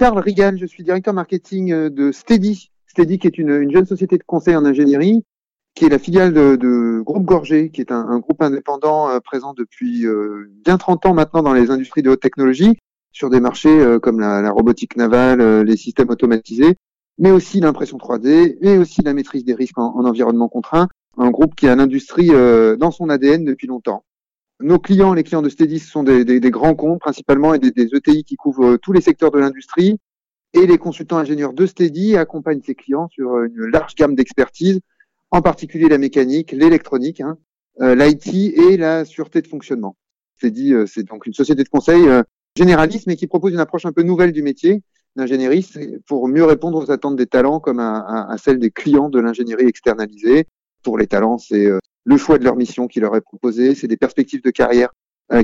Karl Rigal, je suis directeur marketing euh, de Steady. Steady qui est une, une jeune société de conseil en ingénierie qui est la filiale de, de Groupe Gorgé, qui est un, un groupe indépendant euh, présent depuis euh, bien 30 ans maintenant dans les industries de haute technologie, sur des marchés euh, comme la, la, robotique navale, les systèmes automatisés, mais aussi l'impression 3D, mais aussi la maîtrise des risques en, en environnement contraint. Un groupe qui a l'industrie dans son ADN depuis longtemps. Nos clients, les clients de Steady, ce sont des, des, des grands comptes principalement et des, des ETI qui couvrent tous les secteurs de l'industrie. Et les consultants ingénieurs de Steady accompagnent ces clients sur une large gamme d'expertise en particulier la mécanique, l'électronique, hein, euh, l'IT et la sûreté de fonctionnement. Euh, c'est donc une société de conseil euh, généraliste, mais qui propose une approche un peu nouvelle du métier d'ingénierie pour mieux répondre aux attentes des talents comme à, à, à celles des clients de l'ingénierie externalisée. Pour les talents, c'est le choix de leur mission qui leur est proposé, c'est des perspectives de carrière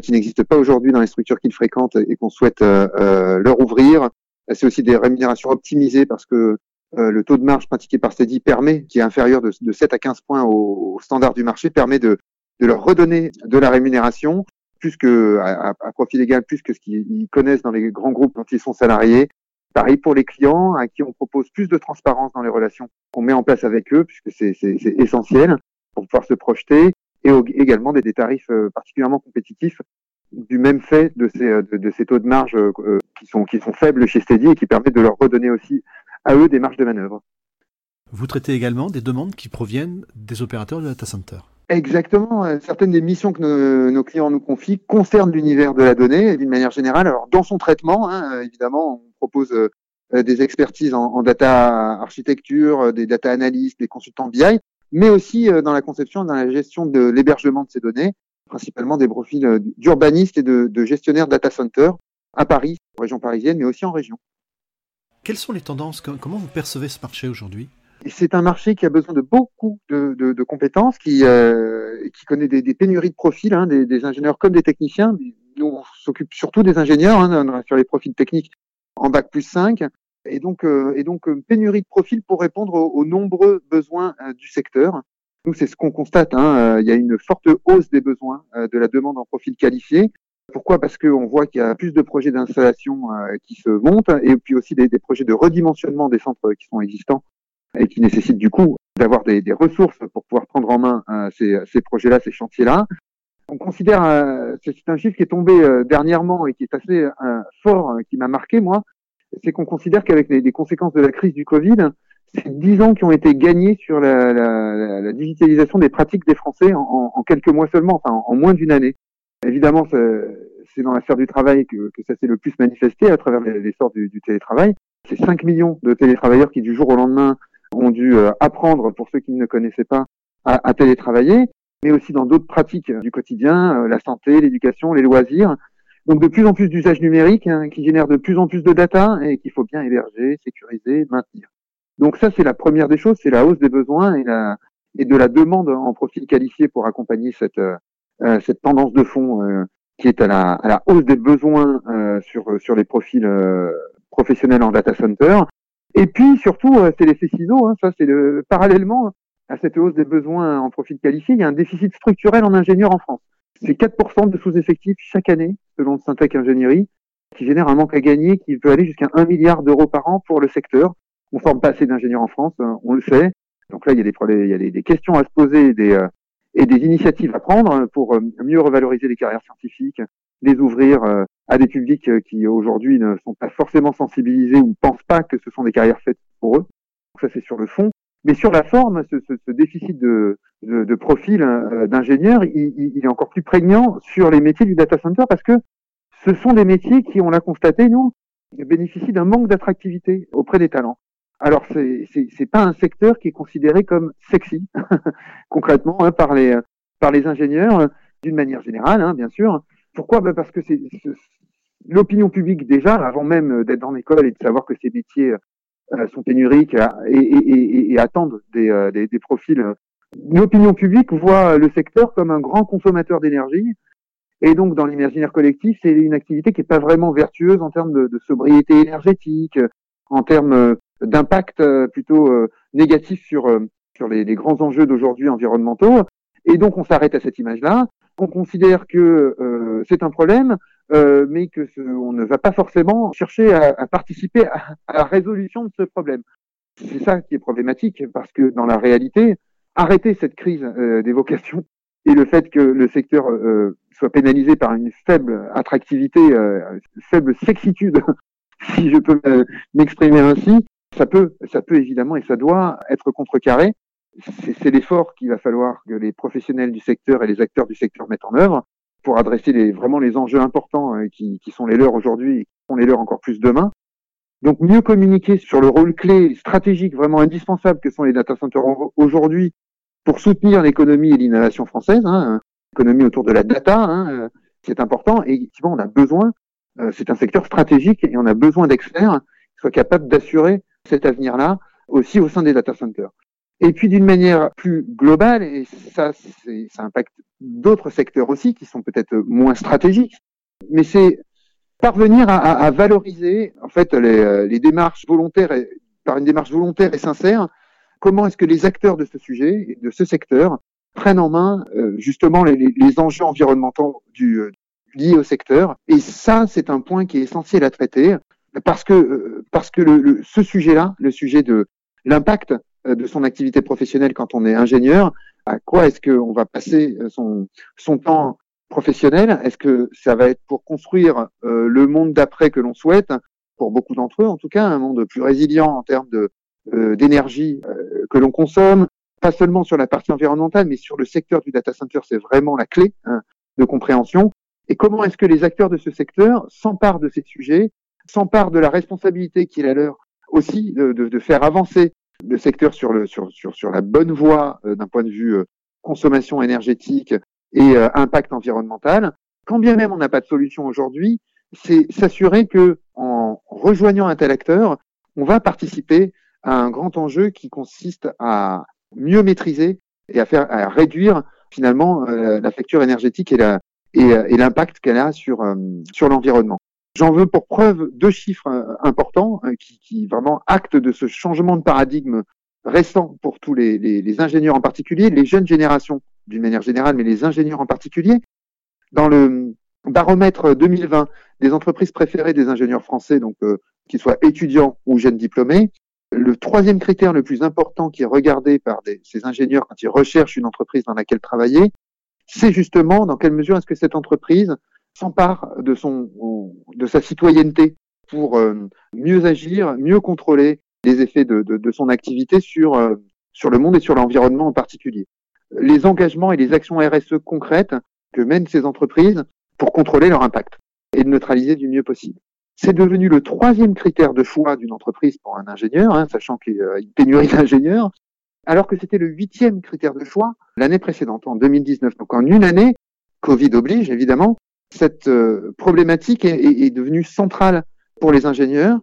qui n'existent pas aujourd'hui dans les structures qu'ils fréquentent et qu'on souhaite leur ouvrir. C'est aussi des rémunérations optimisées parce que euh, le taux de marge pratiqué par Steady permet, qui est inférieur de, de 7 à 15 points au, standard du marché, permet de, de, leur redonner de la rémunération, plus que à, à profit légal, plus que ce qu'ils connaissent dans les grands groupes dont ils sont salariés. Pareil pour les clients à qui on propose plus de transparence dans les relations qu'on met en place avec eux, puisque c'est essentiel pour pouvoir se projeter, et également des, des, tarifs euh, particulièrement compétitifs du même fait de ces, de, de ces taux de marge euh, qui, sont, qui sont faibles chez Steady et qui permettent de leur redonner aussi à eux des marges de manœuvre. Vous traitez également des demandes qui proviennent des opérateurs de data center. Exactement. Euh, certaines des missions que nos, nos clients nous confient concernent l'univers de la donnée d'une manière générale. Alors dans son traitement, hein, euh, évidemment, on propose euh, des expertises en, en, data architecture, des data analystes, des consultants BI, mais aussi dans la conception et dans la gestion de l'hébergement de ces données, principalement des profils d'urbanistes et de, de gestionnaires data center à Paris, en région parisienne, mais aussi en région. Quelles sont les tendances? Comment vous percevez ce marché aujourd'hui? C'est un marché qui a besoin de beaucoup de, de, de compétences, qui, euh, qui connaît des, des, pénuries de profils, hein, des, des, ingénieurs comme des techniciens. Nous, on s'occupe surtout des ingénieurs hein, sur les profils techniques en bac plus 5. Et donc, euh, et donc euh, pénurie de profils pour répondre aux, nombreux besoins euh, du secteur. Nous, c'est ce qu'on constate. Hein, il y a une forte hausse des besoins de la demande en profil qualifié. Pourquoi? Parce qu'on voit qu'il y a plus de projets d'installation qui se montent et puis aussi des, projets de redimensionnement des centres qui sont existants et qui nécessitent du coup d'avoir des, ressources pour pouvoir prendre en main ces, ces projets-là, ces chantiers-là. On considère, c'est un chiffre qui est tombé dernièrement et qui est assez fort, qui m'a marqué moi, c'est qu'on considère qu'avec les, conséquences de la crise du Covid, c'est dix ans qui ont été gagnés sur la, digitalisation des pratiques des Français en, quelques mois seulement, enfin en, moins d'une année. Évidemment, c'est dans la sphère du travail que, ça s'est le plus manifesté à travers l'essor du, du, télétravail. C'est 5 millions de télétravailleurs qui, du jour au lendemain, ont dû euh, apprendre, pour ceux qui ne connaissaient pas, à, à télétravailler, mais aussi dans d'autres pratiques du quotidien, euh, la santé, l'éducation, les loisirs. Donc de plus en plus d'usages numériques hein, qui génèrent de plus en plus de data et qu'il faut bien héberger, sécuriser, maintenir. Donc ça, c'est la première des choses, c'est la hausse des besoins et, la, et de la demande en profil qualifié pour accompagner cette, euh, euh, tendance de fond euh, qui est à la, hausse des besoins sur, sur les profils professionnels en data center. Et puis surtout, c'est l'effet ciseau. Hein, ça, c'est le parallèlement à cette hausse des besoins en profil qualifié, il y a un déficit structurel en ingénieurs en France. C'est 4% de sous-effectifs chaque année, selon Syntec Ingénierie, qui génère un manque à gagner qui peut aller jusqu'à 1 milliard d'euros par an pour le secteur. On forme pas assez d'ingénieurs en France, on le sait. Donc là, il y a des, questions à se poser, des, et des initiatives à prendre pour euh, mieux revaloriser les carrières scientifiques, les ouvrir euh, à des publics euh, qui aujourd'hui ne sont pas forcément sensibilisés ou pensent pas que ce sont des carrières faites pour eux. Donc ça c'est sur le fond. Mais sur la forme, ce, ce, ce déficit de, de, de profil d'ingénieurs, il, il, est encore plus prégnant sur les métiers du data center parce que ce sont des métiers qui, on l'a constaté, nous, bénéficient d'un manque d'attractivité auprès des talents. Alors, c'est c'est pas un secteur qui est considéré comme sexy, concrètement, hein, par les par les ingénieurs, euh, d'une manière générale, hein, bien sûr. Pourquoi? Ben Parce que c'est l'opinion publique déjà, avant même d'être dans l'école et de savoir que ces métiers euh, sont pénuriques et, et, et, et attendent des, euh, des, des profils. L'opinion publique voit le secteur comme un grand consommateur d'énergie. Et donc, dans l'imaginaire collectif, c'est une activité qui n'est pas vraiment vertueuse en termes de, de sobriété énergétique, en termes d'impact euh, plutôt euh, négatif sur, euh, sur les, les grands enjeux d'aujourd'hui environnementaux. Et donc on s'arrête à cette image-là. On considère que euh, c'est un problème. Euh, mais que ce, on ne va pas forcément chercher à, à participer à, à, la résolution de ce problème. C'est ça qui est problématique, parce que dans la réalité, arrêter cette crise euh, des vocations et le fait que le secteur euh, soit pénalisé par une faible attractivité, euh, faible sexitude, si je peux m'exprimer ainsi, ça peut, ça peut évidemment et ça doit être contrecarré. C'est l'effort qu'il va falloir que les professionnels du secteur et les acteurs du secteur mettent en œuvre pour adresser les, vraiment les enjeux importants euh, qui, qui sont les leurs aujourd'hui et qui sont les leurs encore plus demain. Donc mieux communiquer sur le rôle clé stratégique vraiment indispensable que sont les data centers aujourd'hui pour soutenir l'économie et l'innovation française, hein, l'économie autour de la data, hein, euh, c'est important. Et effectivement, on a besoin, euh, c'est un secteur stratégique et on a besoin d'experts qui soient capables d'assurer cet avenir-là aussi au sein des data centers. Et puis d'une manière plus globale, et ça, ça impacte d'autres secteurs aussi qui sont peut-être moins stratégiques, mais c'est parvenir à, à, valoriser en fait les, euh, les démarches volontaires, et, par une démarche volontaire et sincère, comment est-ce que les acteurs de ce sujet, de ce secteur, prennent en main euh, justement les, les, enjeux environnementaux du, euh, liés au secteur. Et ça, c'est un point qui est essentiel à traiter parce que euh, parce que le, ce sujet-là, le sujet de l'impact de son activité professionnelle quand on est ingénieur, à quoi est-ce qu'on va passer son son temps professionnel? Est-ce que ça va être pour construire le monde d'après que l'on souhaite? Pour beaucoup d'entre eux, en tout cas, un monde plus résilient en termes euh, d'énergie euh, que l'on consomme, pas seulement sur la partie environnementale, mais sur le secteur du data center, c'est vraiment la clé hein, de compréhension. Et comment est-ce que les acteurs de ce secteur s'emparent de ces sujets, s'emparent de la responsabilité qu'il a leur aussi de, faire avancer le secteur sur, le, sur, sur, sur la bonne voie euh, d'un point de vue consommation énergétique et impact environnemental. Quand bien même on n'a pas de solution aujourd'hui, c'est s'assurer que en rejoignant un tel acteur, on va participer un grand enjeu qui consiste à mieux maîtriser et à faire à réduire finalement euh, la facture énergétique et la euh, et, l'impact qu'elle a sur euh, sur l'environnement. J'en veux pour preuve deux chiffres importants qui, qui, vraiment actent de ce changement de paradigme récent pour tous les, ingénieurs en particulier, les jeunes générations d'une manière générale, mais les ingénieurs en particulier. Dans le baromètre 2020 des entreprises préférées des ingénieurs français, donc qu'ils soient étudiants ou jeunes diplômés, le troisième critère le plus important qui est regardé par ces ingénieurs quand ils recherchent une entreprise dans laquelle travailler, c'est justement dans quelle mesure est-ce que cette entreprise s'empare de son de sa citoyenneté pour euh, mieux agir, mieux contrôler les effets de, de, son activité sur euh, sur le monde et sur l'environnement en particulier. Les engagements et les actions RSE concrètes que mènent ces entreprises pour contrôler leur impact et de neutraliser du mieux possible. C'est devenu le troisième critère de choix d'une entreprise pour un ingénieur, hein, sachant qu'il y a une pénurie d'ingénieurs, alors que c'était le huitième critère de choix l'année précédente, en 2019. Donc en une année, Covid oblige évidemment, cette euh, problématique est, devenue centrale pour les ingénieurs.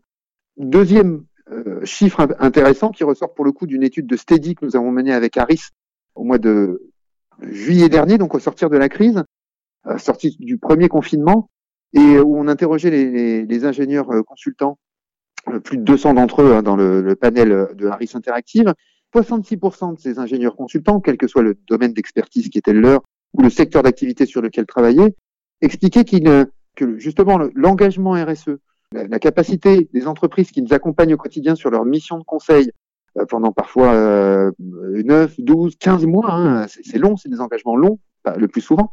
Deuxième euh, chiffre intéressant qui ressort pour le coup d'une étude de Steady que nous avons menée avec Harris au mois de juillet dernier, donc au sortir de la crise, euh, sortie du premier confinement, et où on interrogeait les, ingénieurs euh, consultants, plus de 200 d'entre eux hein, dans le, le, panel de Harris Interactive. 66% de ces ingénieurs consultants, quel que soit le domaine d'expertise qui était le leur ou le secteur d'activité sur lequel travaillaient, expliquaient qu'il, que justement l'engagement RSE, la, capacité des entreprises qui nous accompagnent au quotidien sur leur mission de conseil euh, pendant parfois euh, 9, 12, 15 mois, hein, c'est long, c'est des engagements longs, le plus souvent.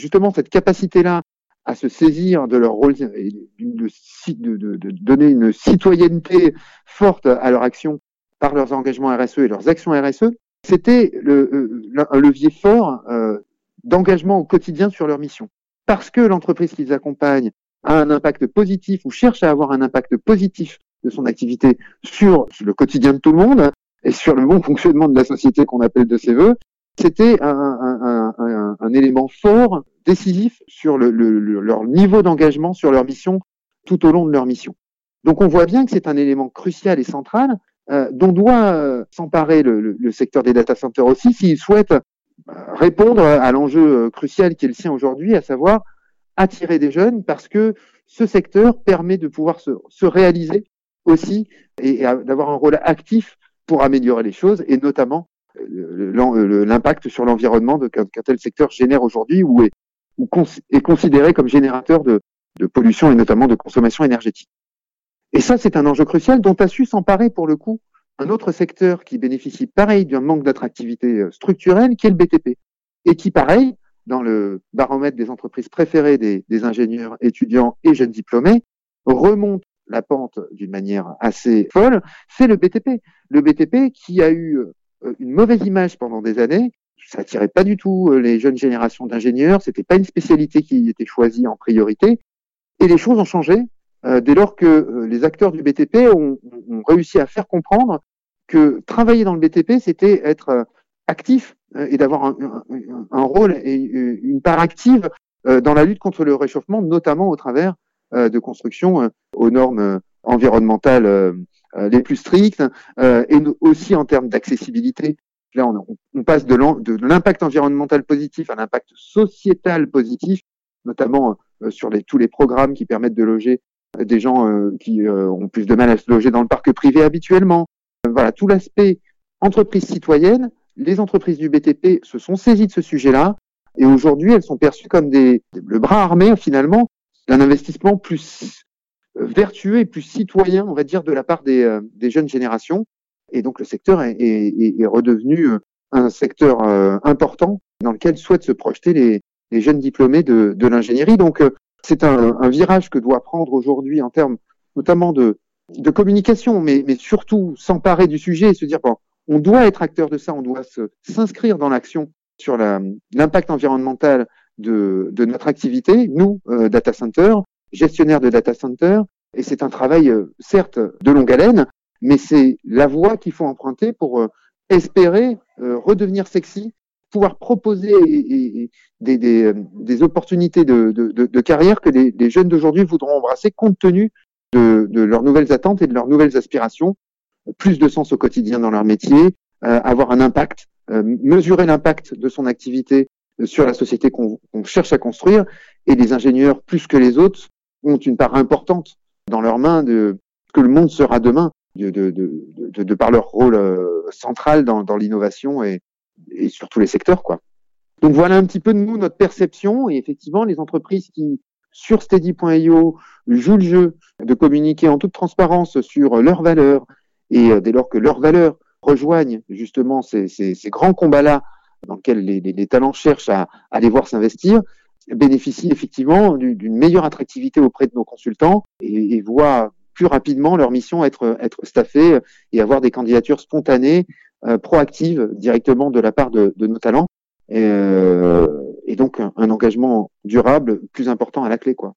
Justement, cette capacité-là à se saisir de leur rôle et de, donner une citoyenneté forte à leur action par leurs engagements RSE et leurs actions RSE, c'était euh, un levier fort euh, d'engagement au quotidien sur leur mission. Parce que l'entreprise qu'ils accompagnent a un impact positif ou cherche à avoir un impact positif de son activité sur le quotidien de tout le monde et sur le bon fonctionnement de la société qu'on appelle de ses voeux, c'était un, élément fort, décisif sur le, le, leur niveau d'engagement, sur leur mission, tout au long de leur mission. Donc on voit bien que c'est un élément crucial et central euh, dont doit euh, s'emparer le, secteur des data centers aussi s'il souhaite répondre à l'enjeu euh, crucial qui est le sien aujourd'hui, à savoir attirer des jeunes parce que ce secteur permet de pouvoir se, se réaliser aussi et, d'avoir un rôle actif pour améliorer les choses et notamment l'impact sur l'environnement qu'un tel secteur génère aujourd'hui ou est, ou est considéré comme générateur de, de pollution et notamment de consommation énergétique. Et ça, c'est un enjeu crucial dont a su s'emparer pour le coup un autre secteur qui bénéficie pareil d'un manque d'attractivité euh, structurelle, qui est le BTP, et qui, pareil, dans le baromètre des entreprises préférées des, ingénieurs, étudiants et jeunes diplômés, remonte la pente d'une manière assez folle, c'est le BTP. Le BTP qui a eu euh, une mauvaise image pendant des années, ça attirait pas du tout euh, les jeunes générations d'ingénieurs, c'était pas une spécialité qui était choisie en priorité, et les choses ont changé dès lors que les acteurs du BTP ont, réussi à faire comprendre que travailler dans le BTP, c'était être actif et d'avoir un, un, rôle et une part active dans la lutte contre le réchauffement, notamment au travers de construction aux normes environnementales les plus strictes et aussi en termes d'accessibilité Là, on, on passe de l'impact environnemental positif à l'impact sociétal positif, notamment euh, sur les, tous les programmes qui permettent de loger euh, des gens euh, qui ont plus de mal à se loger dans le parc privé habituellement. Voilà, tout l'aspect entreprise citoyenne, les entreprises du BTP se sont saisies de ce sujet-là et aujourd'hui, elles sont perçues comme des, le bras armé finalement d'un investissement plus vertueux et plus citoyen, on va dire, de la part des, des jeunes générations. Et donc le secteur est, redevenu euh, un secteur euh, important dans lequel souhaitent se projeter les, jeunes diplômés de, l'ingénierie. Donc euh, c'est un, un, virage que doit prendre aujourd'hui en termes notamment de, de communication, mais, surtout s'emparer du sujet et se dire bon, on doit être acteur de ça, on doit s'inscrire dans l'action sur l'impact environnemental de, notre activité, nous, euh, data center, gestionnaires de data center, et c'est un travail, certes, de longue haleine, mais c'est la voie qu'il faut emprunter pour euh, espérer euh, redevenir sexy, pouvoir proposer des, euh, opportunités de, carrière que les, les jeunes d'aujourd'hui voudront embrasser compte tenu de, de, leurs nouvelles attentes et de leurs nouvelles aspirations, plus de sens au quotidien dans leur métier, avoir un impact, mesurer l'impact de son activité sur la société qu'on cherche à construire, et les ingénieurs, plus que les autres, ont une part importante dans leurs mains de que le monde sera demain de, de, de, de, par leur rôle euh, central dans, dans l'innovation et, et sur tous les secteurs. Quoi. Donc voilà un petit peu de nous, notre perception. Et effectivement, les entreprises qui, sur steady.io, jouent le jeu de communiquer en toute transparence sur leurs valeurs, et euh, dès lors que leurs valeurs rejoignent justement ces, ces, ces grands combats-là dans lesquels les, les, les, talents cherchent à, à les voir s'investir, bénéficient effectivement d'une meilleure attractivité auprès de nos consultants et, et voient plus rapidement leur mission être, être staffée et avoir des candidatures spontanées, euh, proactives directement de la part de, de nos talents. Euh, et donc un, engagement durable plus important à la clé. quoi.